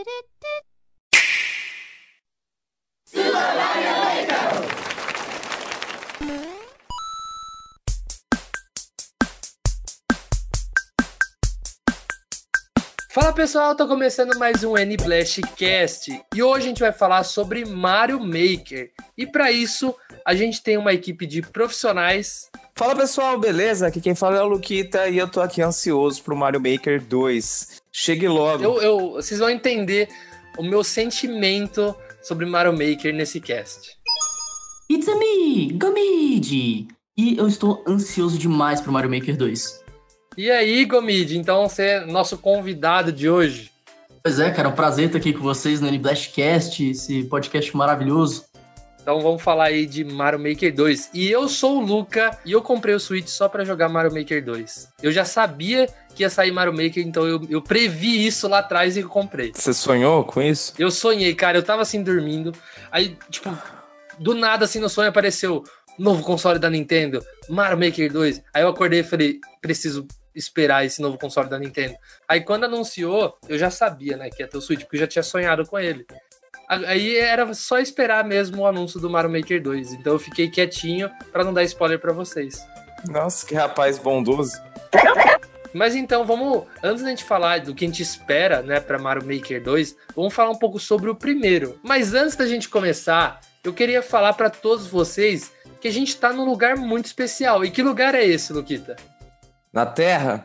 てれって。スーパーマリオメーカー Fala pessoal, tô começando mais um N Blast Cast e hoje a gente vai falar sobre Mario Maker. E para isso, a gente tem uma equipe de profissionais. Fala pessoal, beleza? Aqui quem fala é o Luquita e eu tô aqui ansioso pro Mario Maker 2. Chegue logo. Eu, eu- vocês vão entender o meu sentimento sobre Mario Maker nesse cast. It's a me, Gomid! E eu estou ansioso demais pro Mario Maker 2. E aí, Gomid, então você é nosso convidado de hoje. Pois é, cara, é um prazer estar aqui com vocês no N-Blastcast, esse podcast maravilhoso. Então vamos falar aí de Mario Maker 2. E eu sou o Luca e eu comprei o Switch só pra jogar Mario Maker 2. Eu já sabia que ia sair Mario Maker, então eu, eu previ isso lá atrás e comprei. Você sonhou com isso? Eu sonhei, cara, eu tava assim dormindo. Aí, tipo, do nada assim no sonho apareceu novo console da Nintendo, Mario Maker 2. Aí eu acordei e falei, preciso esperar esse novo console da Nintendo. Aí quando anunciou, eu já sabia, né, que ia ter o Switch, porque eu já tinha sonhado com ele. Aí era só esperar mesmo o anúncio do Mario Maker 2. Então eu fiquei quietinho pra não dar spoiler pra vocês. Nossa, que rapaz bondoso. Mas então, vamos. Antes da gente falar do que a gente espera, né, pra Mario Maker 2, vamos falar um pouco sobre o primeiro. Mas antes da gente começar, eu queria falar pra todos vocês que a gente tá num lugar muito especial. E que lugar é esse, Luquita? Na Terra?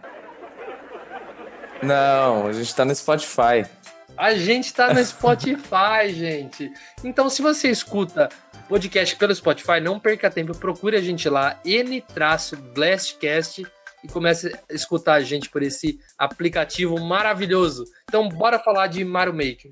Não, a gente tá no Spotify. A gente tá no Spotify, gente. Então, se você escuta podcast pelo Spotify, não perca tempo, procure a gente lá, N-Blastcast, e comece a escutar a gente por esse aplicativo maravilhoso. Então, bora falar de Mario Maker.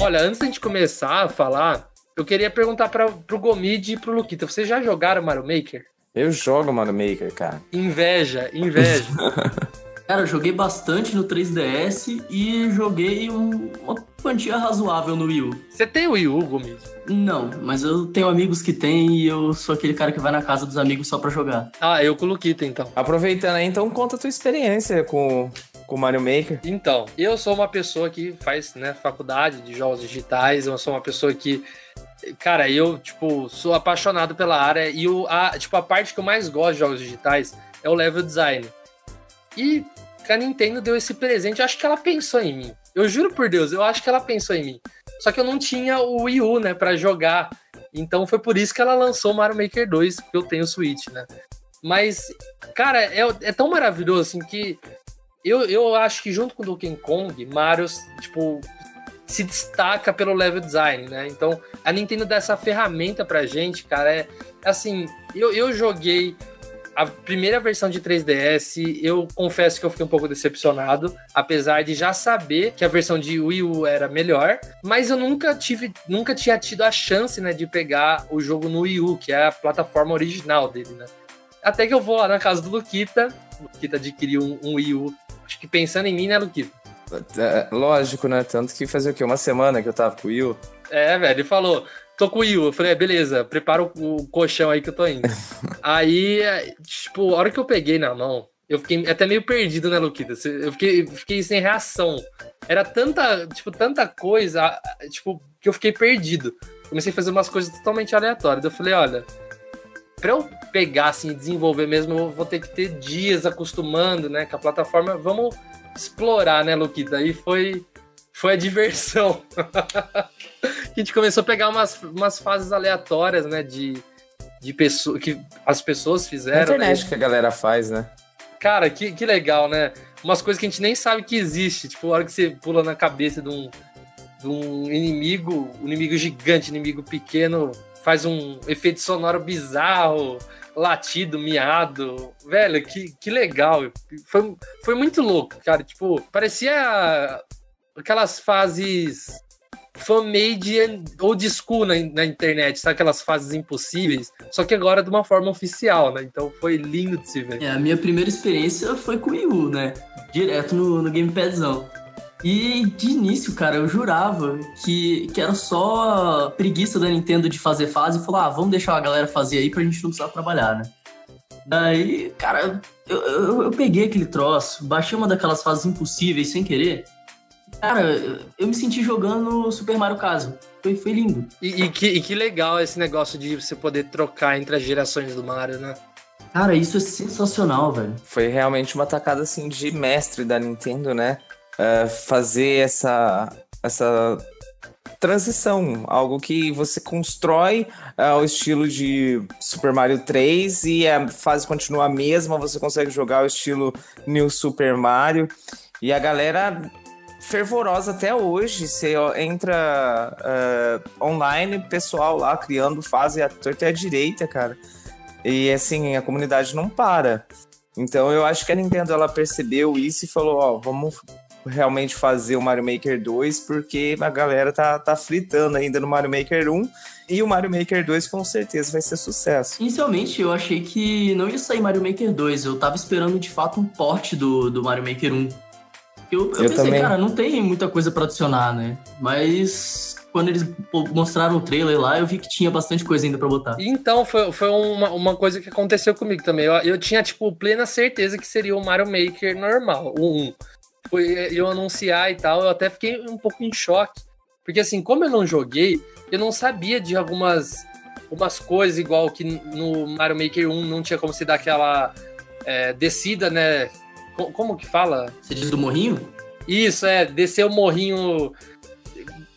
Olha, antes da gente começar a falar, eu queria perguntar para pro Gomid e pro Luquita, vocês já jogaram Mario Maker? Eu jogo Mario Maker, cara. Inveja, inveja. Cara, eu joguei bastante no 3DS e joguei um- uma quantia razoável no Wii U. Você tem o Wii U, Gomid? Não, mas eu tenho amigos que têm e eu sou aquele cara que vai na casa dos amigos só pra jogar. Ah, eu com o Luquita, então. Aproveitando aí, então conta a tua experiência com com o Mario Maker. Então, eu sou uma pessoa que faz né, faculdade de jogos digitais, eu sou uma pessoa que. Cara, eu, tipo, sou apaixonado pela área e o, a, tipo, a parte que eu mais gosto de jogos digitais é o level design. E a Nintendo deu esse presente, eu acho que ela pensou em mim. Eu juro por Deus, eu acho que ela pensou em mim. Só que eu não tinha o Wii U, né, pra jogar. Então foi por isso que ela lançou Mario Maker 2, porque eu tenho o Switch, né? Mas, cara, é, é tão maravilhoso assim que eu, eu acho que junto com o Donkey Kong, Mario, tipo, se destaca pelo level design, né? Então, a Nintendo dá essa ferramenta pra gente, cara, é assim, eu, eu joguei a primeira versão de 3DS, eu confesso que eu fiquei um pouco decepcionado, apesar de já saber que a versão de Wii U era melhor, mas eu nunca tive, nunca tinha tido a chance, né, de pegar o jogo no Wii U, que é a plataforma original dele, né? Até que eu vou lá na casa do Luquita, Luquita adquiriu um, um Wii U, acho que pensando em mim, né, Luquita? É, lógico, né? Tanto que fazia o quê? Uma semana que eu tava com o Will. É, velho, ele falou, tô com o Will. Eu falei, é, beleza, prepara o, o colchão aí que eu tô indo. aí, é, tipo, a hora que eu peguei na mão, eu fiquei até meio perdido, né, Luquita? Eu fiquei, fiquei sem reação. Era tanta, tipo, tanta coisa, tipo, que eu fiquei perdido. Comecei a fazer umas coisas totalmente aleatórias. Eu falei, olha, pra eu pegar, assim, desenvolver mesmo, eu vou ter que ter dias acostumando, né, com a plataforma. Vamos explorar, né, Luquita? Aí foi, foi a diversão. a gente começou a pegar umas, umas fases aleatórias, né, de, de pessoas que as pessoas Na fizeram. internet né? que a galera faz, né? Cara, que, que legal, né? Umas coisas que a gente nem sabe que existe. Tipo, a hora que você pula na cabeça de um, de um inimigo, um inimigo gigante, inimigo pequeno, faz um efeito sonoro bizarro, latido, miado. Velho, que, que legal. Foi, foi muito louco, cara. Tipo, parecia aquelas fases fan-made old school na, na internet, sabe? Aquelas fases impossíveis, só que agora de uma forma oficial, né? Então foi lindo de se ver. É, a minha primeira experiência foi com o Wii né? Direto no, no Gamepadzão. E de início, cara, eu jurava que, que era só preguiça da Nintendo de fazer fase e falar, ah, vamos deixar a galera fazer aí pra gente não precisar trabalhar, né? Daí, cara, eu, eu, eu peguei aquele troço, baixei uma daquelas fases impossíveis sem querer. Cara, eu me senti jogando Super Mario Caso. Foi, foi lindo. E, e, que, e que legal esse negócio de você poder trocar entre as gerações do Mario, né? Cara, isso é sensacional, velho. Foi realmente uma tacada assim de mestre da Nintendo, né? Uh, fazer essa, essa transição, algo que você constrói ao estilo de Super Mario 3 e a fase continua a mesma, você consegue jogar o estilo New Super Mario. E a galera fervorosa até hoje. Você entra uh, online, pessoal lá criando fase até a direita, cara. E assim, a comunidade não para. Então eu acho que a Nintendo ela percebeu isso e falou, ó, vamos realmente fazer o Mario Maker 2, porque a galera tá, tá fritando ainda no Mario Maker 1. E o Mario Maker 2 com certeza vai ser sucesso. Inicialmente eu achei que não ia sair Mario Maker 2, eu tava esperando de fato um porte do, do Mario Maker 1. Eu, eu, eu pensei, também. cara, não tem muita coisa pra adicionar, né? Mas quando eles mostraram o trailer lá, eu vi que tinha bastante coisa ainda pra botar. Então, foi, foi uma, uma coisa que aconteceu comigo também. Eu, eu tinha, tipo, plena certeza que seria o Mario Maker normal, o 1. Foi eu anunciar e tal, eu até fiquei um pouco em choque. Porque, assim, como eu não joguei, eu não sabia de algumas umas coisas, igual que no Mario Maker 1 não tinha como se dar aquela é, descida, né? Como que fala? Você diz do morrinho? Isso, é, descer o morrinho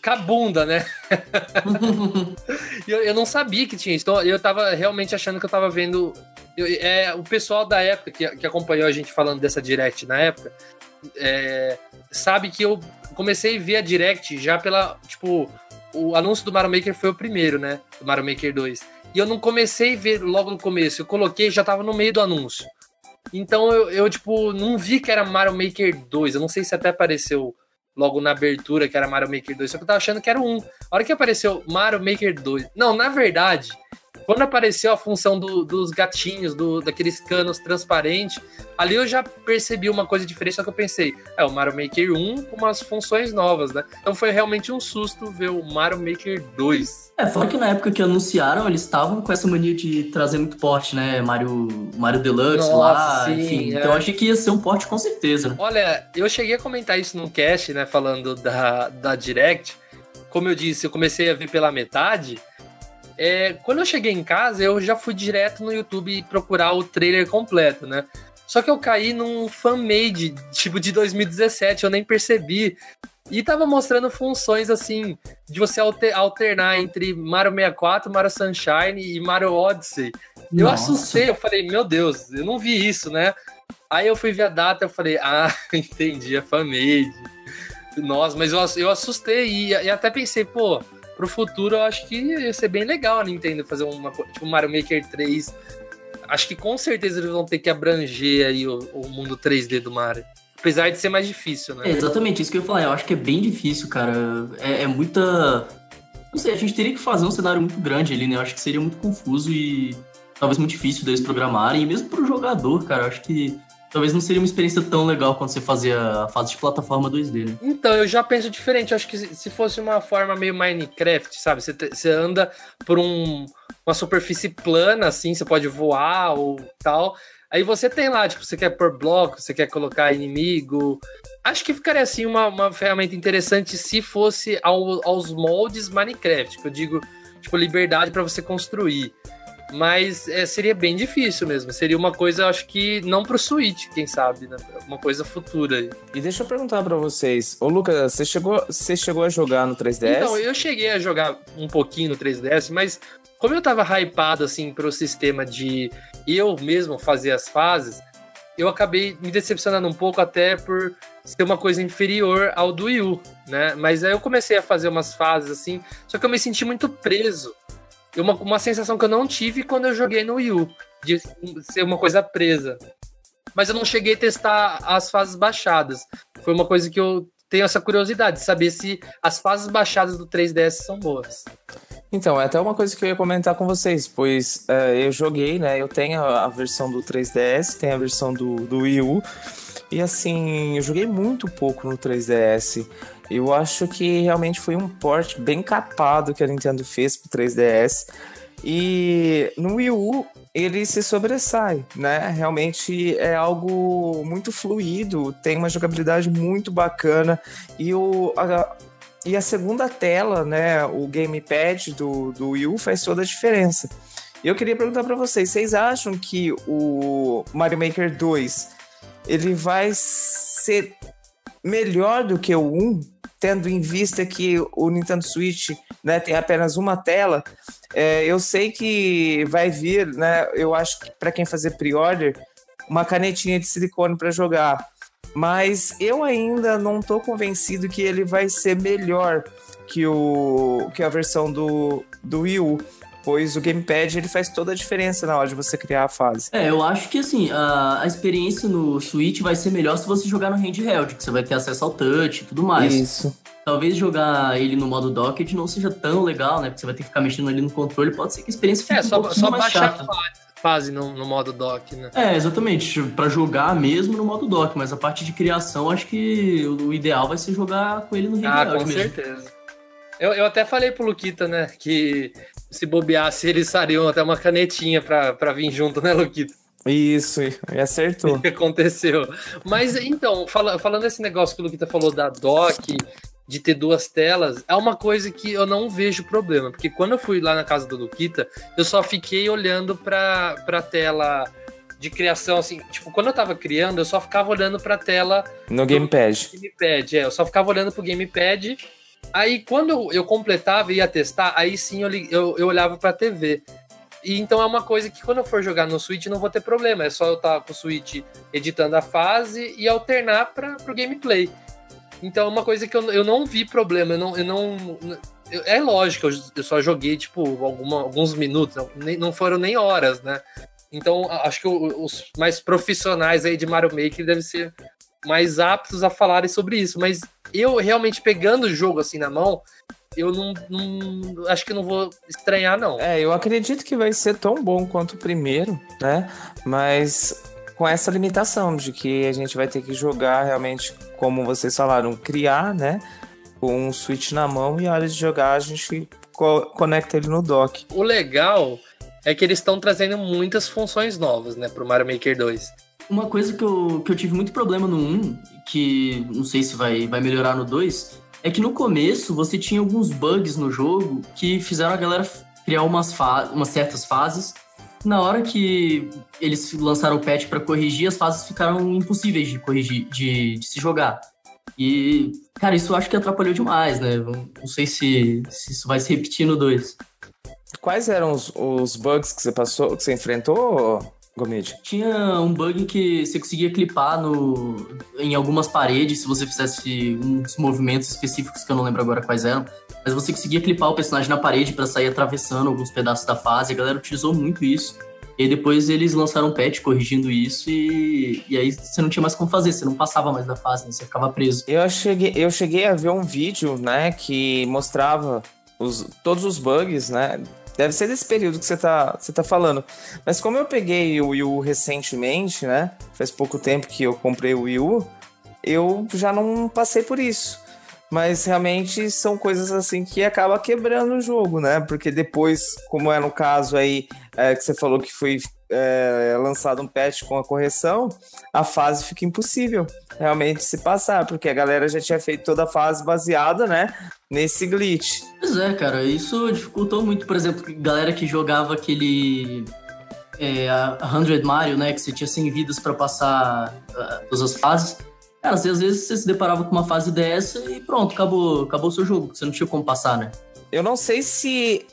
com a bunda, né? eu, eu não sabia que tinha isso. Então, eu tava realmente achando que eu tava vendo. Eu, é, o pessoal da época que, que acompanhou a gente falando dessa direct na época é, sabe que eu comecei a ver a direct já pela. Tipo, o anúncio do Mario Maker foi o primeiro, né? Do Mario Maker 2. E eu não comecei a ver logo no começo. Eu coloquei já tava no meio do anúncio. Então eu, eu, tipo, não vi que era Mario Maker 2. Eu não sei se até apareceu logo na abertura que era Mario Maker 2, só que eu tava achando que era um. A hora que apareceu Mario Maker 2. Não, na verdade, quando apareceu a função do, dos gatinhos, do, daqueles canos transparentes, ali eu já percebi uma coisa diferente, só que eu pensei, é o Mario Maker 1 com umas funções novas, né? Então foi realmente um susto ver o Mario Maker 2. É, fora que na época que anunciaram, eles estavam com essa mania de trazer muito porte, né? Mario, Mario Deluxe Nossa, lá, sim, enfim. É. Então eu achei que ia ser um porte com certeza. Né? Olha, eu cheguei a comentar isso num cast, né? Falando da, da Direct. Como eu disse, eu comecei a ver pela metade. É, quando eu cheguei em casa, eu já fui direto no YouTube procurar o trailer completo, né? Só que eu caí num fan-made, tipo, de 2017, eu nem percebi. E tava mostrando funções, assim, de você alternar entre Mario 64, Mario Sunshine e Mario Odyssey. Eu Nossa. assustei, eu falei, meu Deus, eu não vi isso, né? Aí eu fui ver a data, eu falei, ah, entendi, é fan-made. Nossa, mas eu, eu assustei e, e até pensei, pô, pro futuro eu acho que ia ser bem legal a Nintendo fazer uma tipo Mario Maker 3. Acho que com certeza eles vão ter que abranger aí o, o mundo 3D do Mario. Apesar de ser mais difícil, né? É exatamente isso que eu ia falar. Eu acho que é bem difícil, cara. É, é muita. Não sei, a gente teria que fazer um cenário muito grande ali, né? Eu acho que seria muito confuso e talvez muito difícil deles programarem. E mesmo pro jogador, cara, eu acho que talvez não seria uma experiência tão legal quando você fazia a fase de plataforma 2D, né? Então, eu já penso diferente. Eu acho que se fosse uma forma meio Minecraft, sabe? Você, você anda por um, uma superfície plana, assim, você pode voar ou tal. Aí você tem lá, tipo, você quer pôr bloco, você quer colocar inimigo. Acho que ficaria, assim, uma, uma ferramenta interessante se fosse ao, aos moldes Minecraft, que eu digo, tipo, liberdade para você construir. Mas é, seria bem difícil mesmo. Seria uma coisa, acho que não pro Switch, quem sabe, né? Uma coisa futura. E deixa eu perguntar para vocês. Ô, Lucas, você chegou, você chegou a jogar no 3DS? Então, eu cheguei a jogar um pouquinho no 3DS, mas como eu tava hypado, assim, pro sistema de eu mesmo fazer as fases, eu acabei me decepcionando um pouco até por ser uma coisa inferior ao do Wii U, né? Mas aí eu comecei a fazer umas fases assim, só que eu me senti muito preso uma, uma sensação que eu não tive quando eu joguei no Wii U, de ser uma coisa presa. Mas eu não cheguei a testar as fases baixadas. Foi uma coisa que eu, tenho essa curiosidade de saber se as fases baixadas do 3DS são boas. Então, é até uma coisa que eu ia comentar com vocês, pois é, eu joguei, né? Eu tenho a versão do 3DS, tenho a versão do, do Wii U. E assim, eu joguei muito pouco no 3DS. Eu acho que realmente foi um port bem capado que a Nintendo fez pro 3DS. E no Wii U ele se sobressai, né? Realmente é algo muito fluido, tem uma jogabilidade muito bacana e o a, e a segunda tela, né, o gamepad do, do Wii U faz toda a diferença. E eu queria perguntar para vocês, vocês acham que o Mario Maker 2 ele vai ser melhor do que o 1, tendo em vista que o Nintendo Switch né, tem apenas uma tela? É, eu sei que vai vir, né? Eu acho que para quem fazer pre-order, uma canetinha de silicone para jogar. Mas eu ainda não estou convencido que ele vai ser melhor que, o, que a versão do, do Wii U. Pois o gamepad ele faz toda a diferença na hora de você criar a fase. É, eu acho que assim, a, a experiência no Switch vai ser melhor se você jogar no handheld, que você vai ter acesso ao touch e tudo mais. Isso talvez jogar ele no modo docket não seja tão legal, né? Porque você vai ter que ficar mexendo ali no controle, pode ser que a experiência fique é, só, um só mais baixar chata. a fase no, no, modo dock, né? É, exatamente, para jogar mesmo no modo dock, mas a parte de criação, acho que o, ideal vai ser jogar com ele no handheld Ah, com mesmo. certeza. Eu, eu até falei pro Luquita, né, que se bobeasse, eles estariam até uma canetinha pra, pra vir junto, né, Luquita? Isso, e acertou. Aconteceu. Mas então, fala, falando esse negócio que o Luquita falou da dock de ter duas telas é uma coisa que eu não vejo problema, porque quando eu fui lá na casa do Luquita, eu só fiquei olhando para a tela de criação, assim, tipo, quando eu tava criando, eu só ficava olhando pra tela. No Gamepad. Gamepad, é, eu só ficava olhando pro Gamepad. Aí quando eu, completava e ia testar, aí sim eu, eu, eu olhava pra TV. E então é uma coisa que quando eu for jogar no Switch não vou ter problema, é só eu estar tá com o Switch editando a fase e alternar para pro gameplay. Então é uma coisa que eu, eu não vi problema, eu não. Eu não eu, é lógico, eu, eu, só joguei, tipo, alguma, alguns minutos, não, nem, não foram nem horas, né? Então, acho que os mais profissionais aí de Mario Maker devem ser mais aptos a falarem sobre isso. Mas eu realmente pegando o jogo assim na mão, eu não, não, acho que não vou estranhar, não. É, eu acredito que vai ser tão bom quanto o primeiro, né? Mas com essa limitação de que a gente vai ter que jogar realmente, como vocês falaram, criar, né? Com um Switch na mão e a hora de jogar a gente co conecta ele no dock. O legal é que eles estão trazendo muitas funções novas, né, pro Mario Maker 2. Uma coisa que eu, que eu tive muito problema no 1, que não sei se vai, vai melhorar no 2, é que no começo você tinha alguns bugs no jogo que fizeram a galera criar umas, umas certas fases na hora que eles lançaram o patch para corrigir, as fases ficaram impossíveis de corrigir, de, de, se jogar. E, cara, isso eu acho que atrapalhou demais, né? Não sei se, se isso vai se repetir no 2. Quais eram os, os bugs que você passou, que você enfrentou, Gomid? Tinha um bug que você conseguia clipar no, em algumas paredes se você fizesse uns movimentos específicos que eu não lembro agora quais eram. Mas você conseguia clipar o personagem na parede para sair atravessando alguns pedaços da fase. A galera utilizou muito isso. E aí depois eles lançaram um patch corrigindo isso e, e aí você não tinha mais como fazer, você não passava mais da fase, né? você ficava preso. Eu cheguei, eu cheguei a ver um vídeo, né, que mostrava os, todos os bugs, né? Deve ser desse período que você tá, você tá falando. Mas como eu peguei o Wii U recentemente, né? Faz pouco tempo que eu comprei o Wii U, eu já não passei por isso mas realmente são coisas assim que acaba quebrando o jogo, né? Porque depois, como é no caso aí é, que você falou que foi é, lançado um patch com a correção, a fase fica impossível realmente se passar, porque a galera já tinha feito toda a fase baseada, né, nesse glitch. Pois é, cara, isso dificultou muito, por exemplo, galera que jogava aquele é, a 100 Mario, né, que você tinha 100 vidas para passar uh, todas as fases Cara, às vezes você se deparava com uma fase dessa e pronto, acabou, acabou o seu jogo, você não tinha como passar, né? Eu não sei se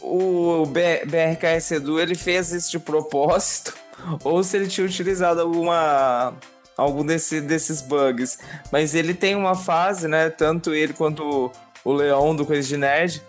o BRKS Edu ele fez isso de propósito ou se ele tinha utilizado alguma algum desse, desses bugs. Mas ele tem uma fase, né? Tanto ele quanto o Leão do Coisa de Nerd,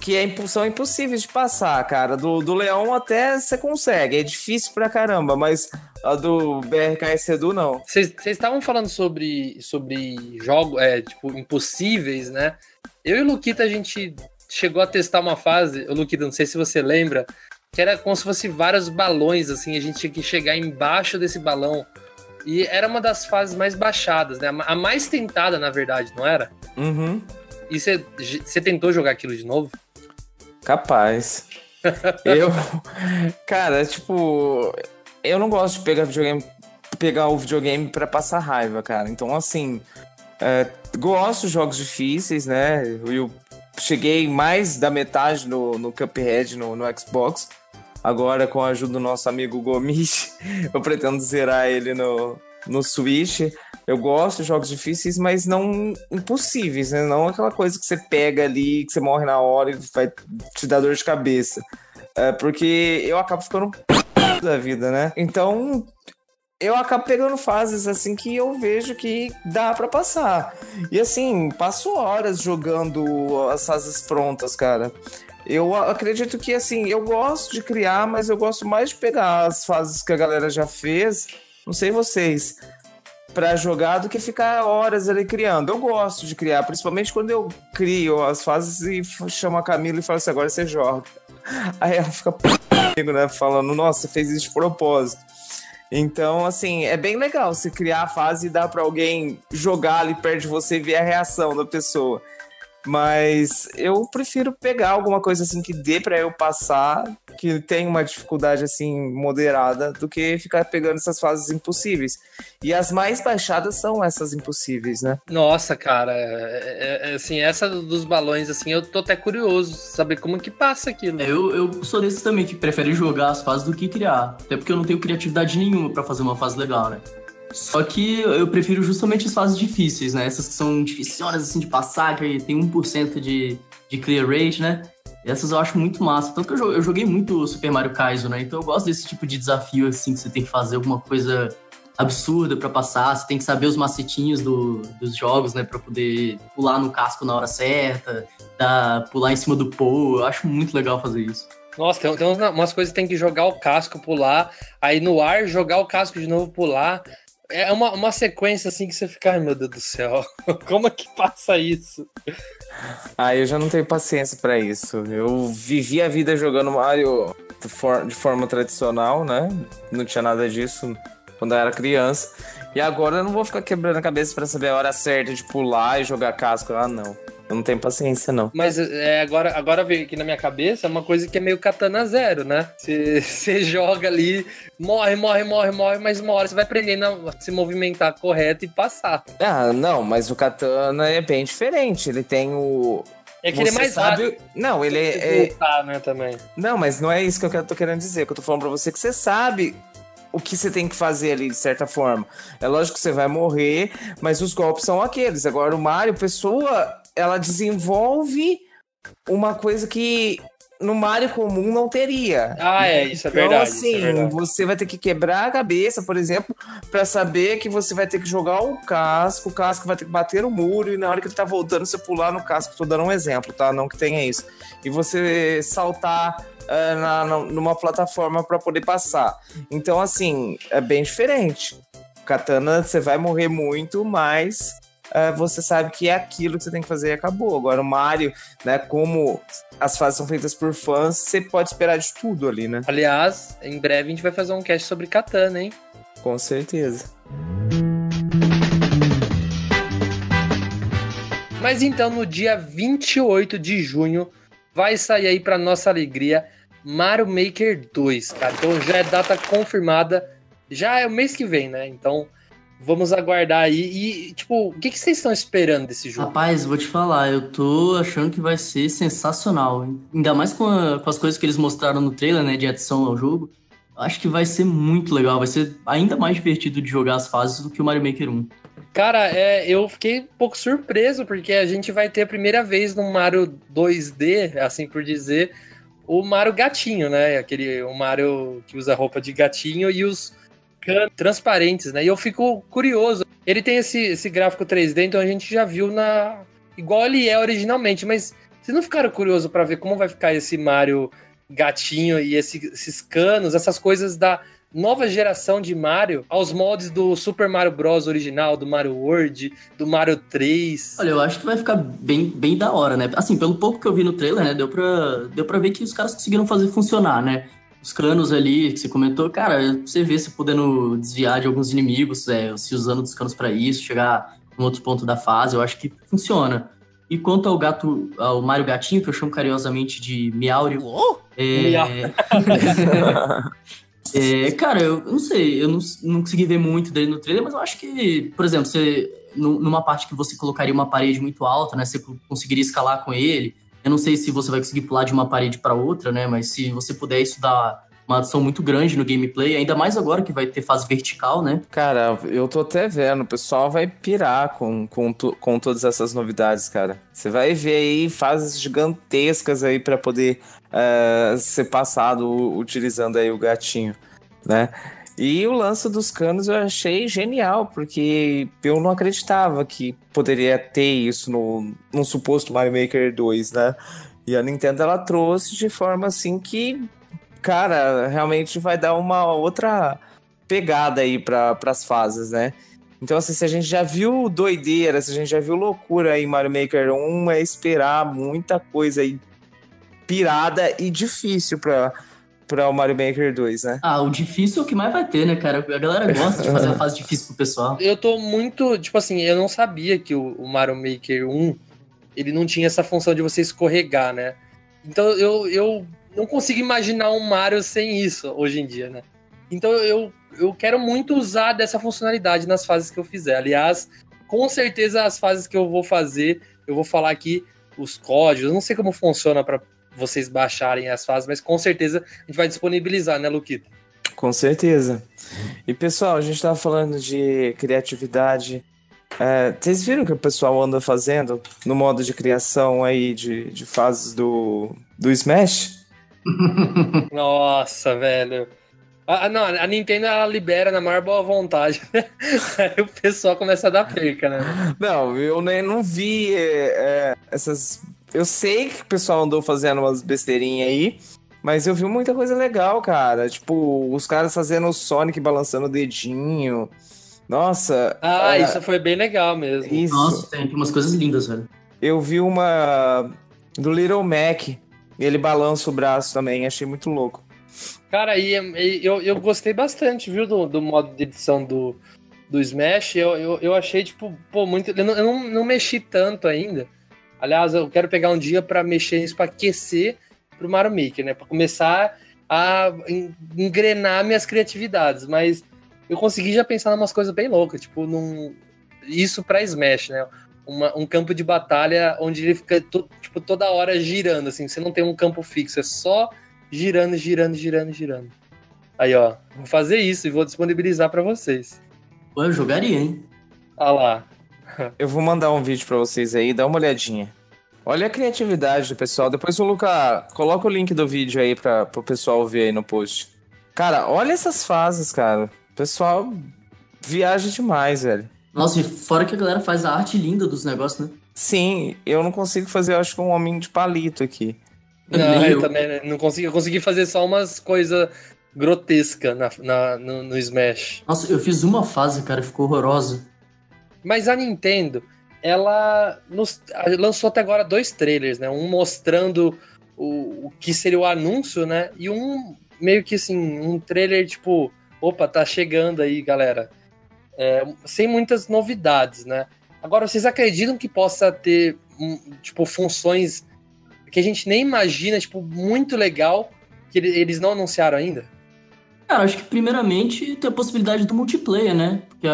que é, impu- são impossíveis de passar, cara. Do, do Leão até você consegue, é difícil pra caramba, mas a do BRKS Edu não. Vocês estavam falando sobre, sobre jogos, é, tipo, impossíveis, né? Eu e o Luquita, a gente chegou a testar uma fase, o Luquita, não sei se você lembra, que era como se fosse vários balões, assim, a gente tinha que chegar embaixo desse balão. E era uma das fases mais baixadas, né? A mais tentada, na verdade, não era? Uhum. E você tentou jogar aquilo de novo? Capaz. eu. Cara, tipo. Eu não gosto de pegar videogame. Pegar o videogame pra passar raiva, cara. Então, assim. é, gosto de jogos difíceis, né? Eu cheguei mais da metade no, no Cuphead no, no Xbox. Agora, com a ajuda do nosso amigo Gomish, eu pretendo zerar ele no, no Switch. Eu gosto de jogos difíceis, mas não impossíveis, né? Não aquela coisa que você pega ali, que você morre na hora e vai te dar dor de cabeça. É, porque eu acabo ficando da vida, né? Então, eu acabo pegando fases assim que eu vejo que dá pra passar. E assim, passo horas jogando as fases prontas, cara. Eu acredito que assim, eu gosto de criar, mas eu gosto mais de pegar as fases que a galera já fez. Não sei vocês para jogar do que ficar horas ali criando. Eu gosto de criar, principalmente quando eu crio as fases e chamo a Camila e falo assim, agora você joga. Aí ela fica comigo, né, falando, nossa, você fez isso de propósito. Então, assim, é bem legal você criar a fase e dar para alguém jogar ali perto de você e ver a reação da pessoa. Mas eu prefiro pegar alguma coisa assim que dê para eu passar, que tem uma dificuldade assim moderada, do que ficar pegando essas fases impossíveis. E as mais baixadas são essas impossíveis, né? Nossa, cara, é- é- é, assim, essa dos balões, assim, eu tô até curioso saber como que passa aquilo. Eu, eu sou desses também que prefere jogar as fases do que criar. Até porque eu não tenho criatividade nenhuma pra fazer uma fase legal, né? Só que eu prefiro justamente as fases difíceis, né? Essas que são dificionas assim de passar, que tem 1% de, de clear rate, né? Essas eu acho muito massa. Tanto que eu eu joguei muito Super Mario Kaizo, né? Então eu gosto desse tipo de desafio, assim, que você tem que fazer alguma coisa absurda pra passar. Você tem que saber os macetinhos do- dos jogos, né? Pra poder pular no casco na hora certa, dar, pular em cima do Paul. Eu acho muito legal fazer isso. Nossa, tem, tem umas, umas coisas que tem que jogar o casco, pular, aí no ar jogar o casco de novo, pular. É uma, uma sequência assim que você fica, ai meu Deus do céu, como é que passa isso? Ah, eu já não tenho paciência pra isso. Eu vivi a vida jogando Mario de, for- de forma tradicional, né? Não tinha nada disso quando eu era criança. E agora eu não vou ficar quebrando a cabeça pra saber a hora certa de pular e jogar casco. Ah, não. Eu não tenho paciência, não. Mas é, agora, agora veio aqui na minha cabeça uma coisa que é meio katana zero, né? Você joga ali, morre, morre, morre, morre, mas uma hora você vai aprendendo a se movimentar correto e passar. Ah, não, mas o Katana é bem diferente. Ele tem o. É que ele é mais sabe- rápido. Não, ele é, é- voltar, né, também. Não, mas não é isso que eu tô querendo dizer. Que eu tô falando pra você que você sabe o que você tem que fazer ali, de certa forma. É lógico que você vai morrer, mas os golpes são aqueles. Agora, o Mario, pessoa, ela desenvolve uma coisa que no Mario comum não teria. Ah, é, isso é Então, verdade. é assim, verdade. você vai ter que quebrar a cabeça, por exemplo, pra saber que você vai ter que jogar o casco, o casco vai ter que bater no muro, e na hora que ele tá voltando, você pular no casco. Tô dando um exemplo, tá? Não que tenha isso. E você saltar ah, na- numa plataforma pra poder passar. Então, assim, é bem diferente. Katana, você vai morrer muito, mas você sabe que é aquilo que você tem que fazer e acabou. Agora, o Mario, né, como as fases são feitas por fãs, você pode esperar de tudo ali, né? Aliás, em breve a gente vai fazer um cast sobre katana, hein? Com certeza. Mas então, no dia 28 de junho, vai sair aí pra nossa alegria Mario Maker 2, cara. Então já é data confirmada. Já é o mês que vem, né? Então vamos aguardar aí. E, tipo, o que, que vocês estão esperando desse jogo? Rapaz, vou te falar, eu tô achando que vai ser sensacional. hein? Ainda mais com, a- com as coisas que eles mostraram no trailer, né, de adição ao jogo. Acho que vai ser muito legal, vai ser ainda mais divertido de jogar as fases do que o Mario Maker 1. Cara, é, eu fiquei um pouco surpreso, porque a gente vai ter a primeira vez no Mario 2D, assim por dizer, o Mario gatinho, né? Aquele o Mario que usa roupa de gatinho e os canos transparentes, né? E eu fico curioso. Ele tem esse, esse gráfico 3D, então a gente já viu na. igual ele é originalmente, mas Vocês não ficaram curiosos pra ver como vai ficar esse Mario gatinho e esse- esses canos, essas coisas da nova geração de Mario aos moldes do Super Mario Bros. original, do Mario World, do Mario 3? Olha, eu acho que vai ficar bem, bem da hora, né? Assim, pelo pouco que eu vi no trailer, né? Deu pra, deu pra ver que os caras conseguiram fazer funcionar, né? Os canos ali que você comentou, cara, você vê se podendo desviar de alguns inimigos, é, se usando dos canos pra isso, chegar em outro ponto da fase, eu acho que funciona. E quanto ao gato, ao Mario Gatinho, que eu chamo carinhosamente de Miaurio, Uou! é... É, cara, eu não sei, eu não, não consegui ver muito dele no trailer, mas eu acho que, por exemplo, você, nu- numa parte que você colocaria uma parede muito alta, né, você conseguiria escalar com ele. Eu não sei se você vai conseguir pular de uma parede para outra, né, mas se você puder, isso dá uma adição muito grande no gameplay, ainda mais agora que vai ter fase vertical, né? Cara, eu tô até vendo, o pessoal vai pirar com, com, com todas essas novidades, cara. Você vai ver aí fases gigantescas aí pra poder eh, ser passado utilizando aí o gatinho, né? E o lance dos canos eu achei genial, porque eu não acreditava que poderia ter isso no, num suposto Mario Maker 2, né? E a Nintendo ela trouxe de forma assim que, cara, realmente vai dar uma outra pegada aí para as fases, né? Então, assim, se a gente já viu doideira, se a gente já viu loucura aí em Mario Maker 1, é esperar muita coisa aí pirada e difícil para para o Mario Maker 2, né? Ah, o difícil é o que mais vai ter, né, cara? A galera gosta de fazer a fase difícil pro pessoal. Eu tô muito. Tipo assim, eu não sabia que o, o Mario Maker 1 ele não tinha essa função de você escorregar, né? Então eu, eu não consigo imaginar um Mario sem isso hoje em dia, né? Então eu, eu quero muito usar dessa funcionalidade nas fases que eu fizer. Aliás, com certeza as fases que eu vou fazer, eu vou falar aqui os códigos. Eu não sei como funciona para vocês baixarem as fases, mas com certeza a gente vai disponibilizar, né, Luquito? Com certeza. E pessoal, a gente tava falando de criatividade. É, vocês viram o que o pessoal anda fazendo no modo de criação aí de, de fases do, do Smash? Nossa, velho. Ah, ah, não, a Nintendo ela libera na maior boa vontade. Aí o pessoal começa a dar perca, né? Não, eu nem não vi é, é, essas. Eu sei que o pessoal andou fazendo umas besteirinhas aí, mas eu vi muita coisa legal, cara. Tipo, os caras fazendo o Sonic balançando o dedinho. Nossa. Ah, isso foi bem legal mesmo. isso. Nossa, tem umas coisas lindas, velho. Eu vi uma do Little Mac. Ele balança o braço também, achei muito louco. Cara, e, e eu, eu gostei bastante, viu, do, do modo de edição do, do Smash. Eu, eu, eu achei, tipo, pô, muito. Eu, não, eu não, não mexi tanto ainda. Aliás, eu quero pegar um dia pra mexer nisso, pra aquecer pro Mario Maker, né? Pra começar a en- engrenar minhas criatividades. Mas eu consegui já pensar em umas coisas bem loucas, tipo, num. Isso pra Smash, né? Uma- um campo de batalha onde ele fica to- tipo, toda hora girando, assim, você não tem um campo fixo, é só girando, girando, girando, girando. Aí, ó, vou fazer isso e vou disponibilizar pra vocês. Pô, eu jogaria, hein? Ah lá. Eu vou mandar um vídeo pra vocês aí, dá uma olhadinha. Olha a criatividade do pessoal. Depois o Luca coloca o link do vídeo aí para o pessoal ver aí no post. Cara, olha essas fases, cara. O pessoal viaja demais, velho. Nossa, e fora que a galera faz a arte linda dos negócios, né? Sim, eu não consigo fazer, eu acho que um homem de palito aqui. Não, eu eu. também né, não consegui, eu consegui fazer só umas coisas grotescas na, na- no, no Smash. Nossa, eu fiz uma fase, cara, ficou horrorosa. Mas a Nintendo, ela nos- lançou até agora dois trailers, né? Um mostrando o, o que seria o anúncio, né? E um meio que assim, um trailer tipo, opa, tá chegando aí, galera. É, sem muitas novidades, né? Agora, vocês acreditam que possa ter, um, tipo, funções que a gente nem imagina, tipo, muito legal, que ele- eles não anunciaram ainda? Cara, acho que primeiramente tem a possibilidade do multiplayer, né? Porque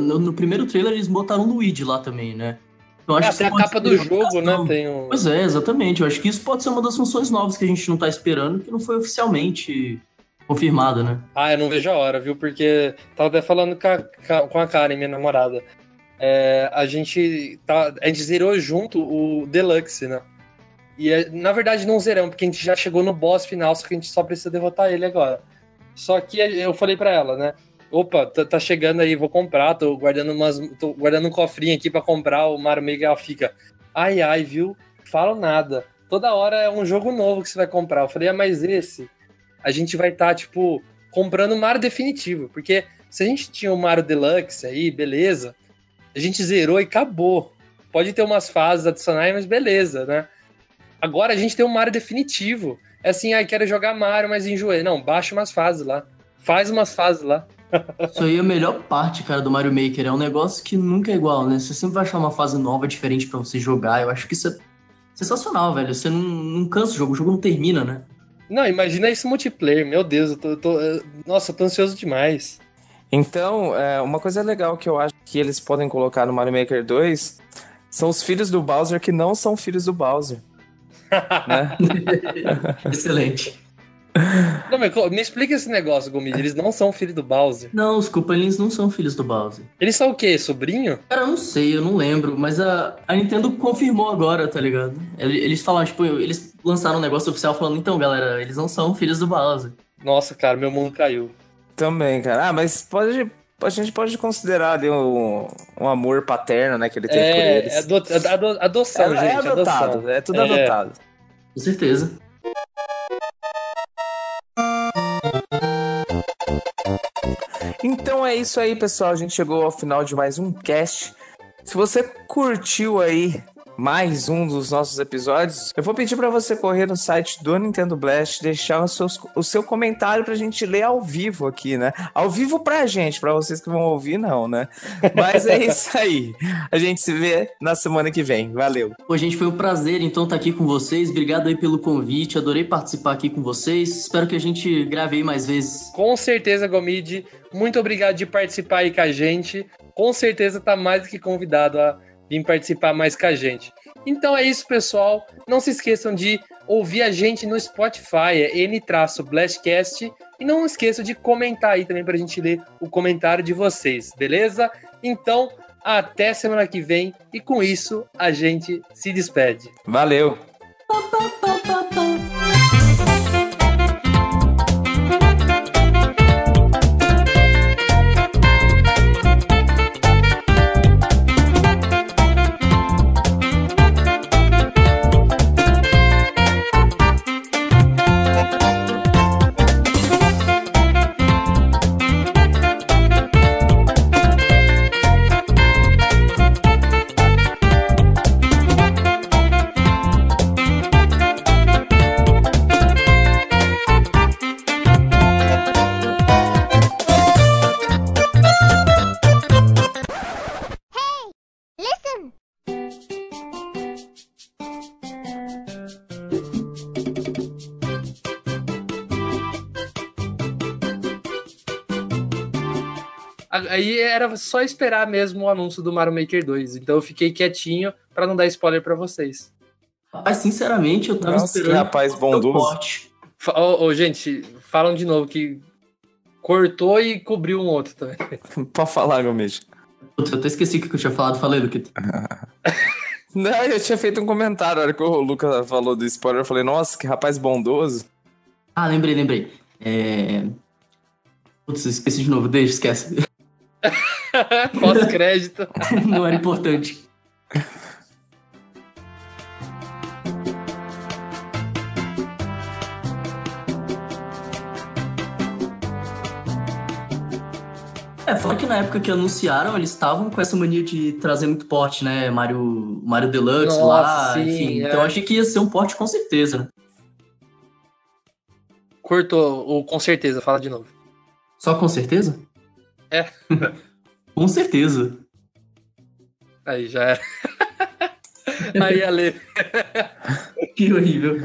no, no primeiro trailer eles botaram o Luigi lá também, né? Então, acho Ah, que tem a capa do jogo, né? Tem um... Pois é, exatamente. Eu acho que isso pode ser uma das funções novas que a gente não tá esperando, que não foi oficialmente confirmada, né? Ah, eu não vejo a hora, viu? Porque tava até falando com a, com a Karen, minha namorada. É, a gente tá, a gente zerou junto o Deluxe, né? E é, na verdade não zeramos, porque a gente já chegou no boss final, só que a gente só precisa derrotar ele agora. Só que eu falei pra ela, né? Opa, tá, tá chegando aí, vou comprar, tô guardando umas. tô guardando um cofrinho aqui pra comprar o Mario Maker. Ela fica. Ai, ai, viu? falam nada. Toda hora é um jogo novo que você vai comprar. Eu falei, ah, mas esse, a gente vai estar, tipo, comprando o Mario definitivo. Porque se a gente tinha o Mario Deluxe aí, beleza, a gente zerou e acabou. Pode ter umas fases adicionais, mas beleza, né? Agora a gente tem o Mario definitivo. É assim, ai, quero jogar Mario, mas enjoei. Não, baixa umas fases lá. Faz umas fases lá. Isso aí é a melhor parte, cara, do Mario Maker. É um negócio que nunca é igual, né? Você sempre vai achar uma fase nova, diferente para você jogar. Eu acho que isso é sensacional, velho. Você não, não cansa o jogo, o jogo não termina, né? Não, imagina isso multiplayer. Meu Deus, eu tô, eu tô, nossa, eu tô ansioso demais. Então, é, uma coisa legal que eu acho que eles podem colocar no Mario Maker 2 são os filhos do Bowser que não são filhos do Bowser. Né? Excelente. Não, mas me explica esse negócio, Gomid. Eles não são filhos do Bowser. Não, os Koopalins não são filhos do Bowser. Eles são o quê? Sobrinho? Cara, eu não sei, eu não lembro, mas a, a Nintendo confirmou agora, tá ligado? Eles falaram, tipo, eles lançaram um negócio oficial falando, então, galera, eles não são filhos do Bowser. Nossa, cara, meu mundo caiu. Também, cara. Ah, mas pode. A gente pode considerar ali um, um amor paterno, né, que ele tem é, por eles. É ado, ado, adoção, é, gente. É adotado, adoção. é tudo adotado. Com certeza. Então é isso aí, pessoal. A gente chegou ao final de mais um cast. Se você curtiu aí mais um dos nossos episódios, eu vou pedir para você correr no site do Nintendo Blast, deixar o seu, o seu comentário pra gente ler ao vivo aqui, né? Ao vivo pra gente, pra vocês que vão ouvir, não, né? Mas é isso aí. A gente se vê na semana que vem. Valeu. Pô, gente, foi um prazer então estar aqui com vocês. Obrigado aí pelo convite. Adorei participar aqui com vocês. Espero que a gente grave aí mais vezes. Com certeza, Gomid. Muito obrigado de participar aí com a gente. Com certeza tá mais do que convidado a vir participar mais com a gente. Então é isso, pessoal. Não se esqueçam de ouvir a gente no Spotify, é N-Blastcast. E não esqueçam de comentar aí também pra gente ler o comentário de vocês, beleza? Então, até semana que vem. E com isso, a gente se despede. Valeu! Era só esperar mesmo o anúncio do Mario Maker 2. Então eu fiquei quietinho pra não dar spoiler pra vocês. Rapaz, sinceramente, eu tava Nossa, esperando. que rapaz bondoso. Ô, ô, gente, falam de novo que cortou e cobriu um outro também. Pode falar, Gomes. Putz, eu até esqueci o que eu tinha falado. Falei, Luquito. Não, eu tinha feito um comentário. A hora que o Lucas falou do spoiler, eu falei, nossa, que rapaz bondoso. Ah, lembrei, lembrei. É... Putz, esqueci de novo. Deixa, esquece. Pós-crédito. Não era importante. É, fora que na época que anunciaram, eles estavam com essa mania de trazer muito porte, né? Mario, Mario Deluxe Nossa, lá, sim, enfim. é. Então eu achei que ia ser um porte com certeza. né? Cortou, ou com certeza, fala de novo. Só com certeza? É. com certeza. Aí já era. Aí, Ale. Que horrível.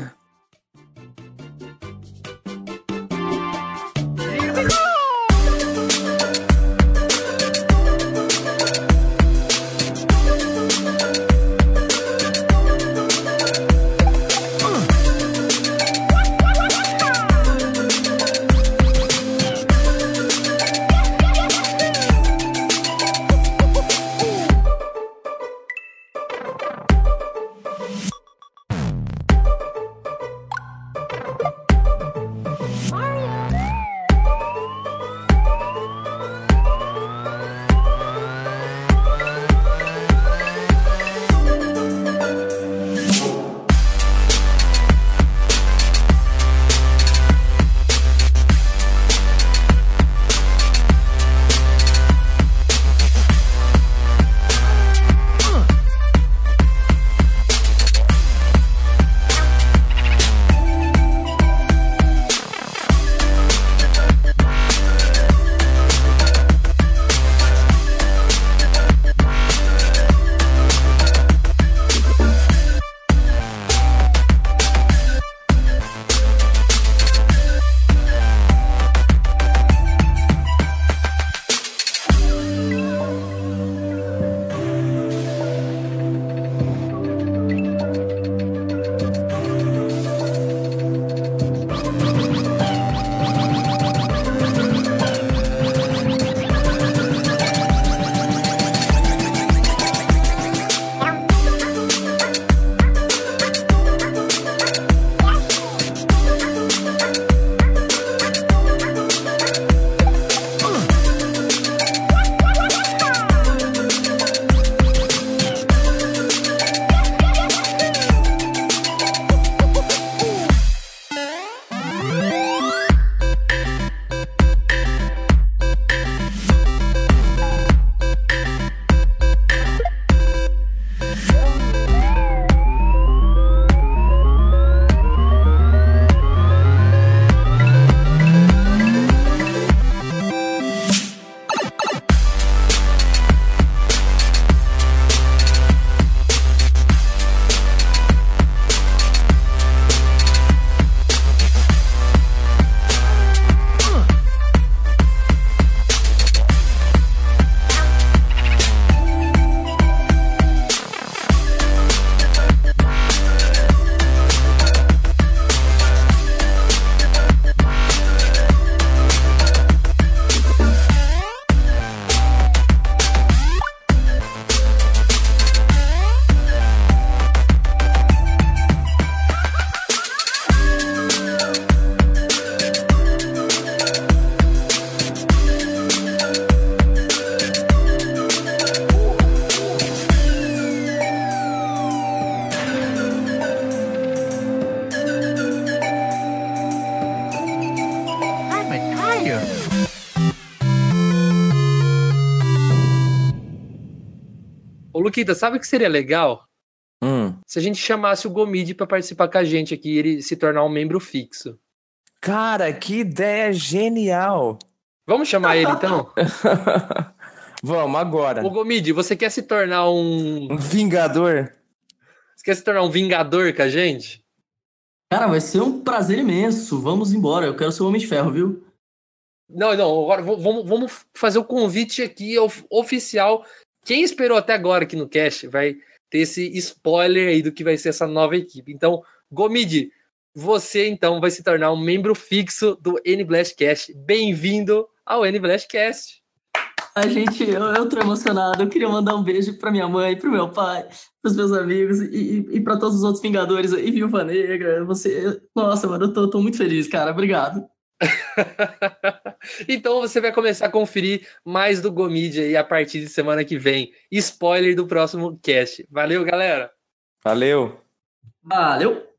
Sabe o que seria legal? Hum. Se a gente chamasse o Gomid pra participar com a gente aqui e ele se tornar um membro fixo. Cara, que ideia genial! Vamos chamar ele então? Vamos, agora. Ô Gomid, você quer se tornar um. Um vingador? Você quer se tornar um vingador com a gente? Cara, vai ser um prazer imenso. Vamos embora. Eu quero ser o Homem de Ferro, viu? Não, não, agora vamos, vamos fazer o convite aqui of- oficial. Quem esperou até agora aqui no cast vai ter esse spoiler aí do que vai ser essa nova equipe. Então, Gomid, você então vai se tornar um membro fixo do N Blastcast. Bem-vindo ao N Blastcast. A gente, eu, eu tô emocionado. Eu queria mandar um beijo pra minha mãe, pro meu pai, pros meus amigos e, e, pra todos os outros Vingadores aí, Viúva Negra. Você. Nossa, mano, eu tô, tô muito feliz, cara. Obrigado. então você vai começar a conferir mais do Gomid aí a partir de semana que vem. Spoiler do próximo cast. Valeu, galera! Valeu! Valeu!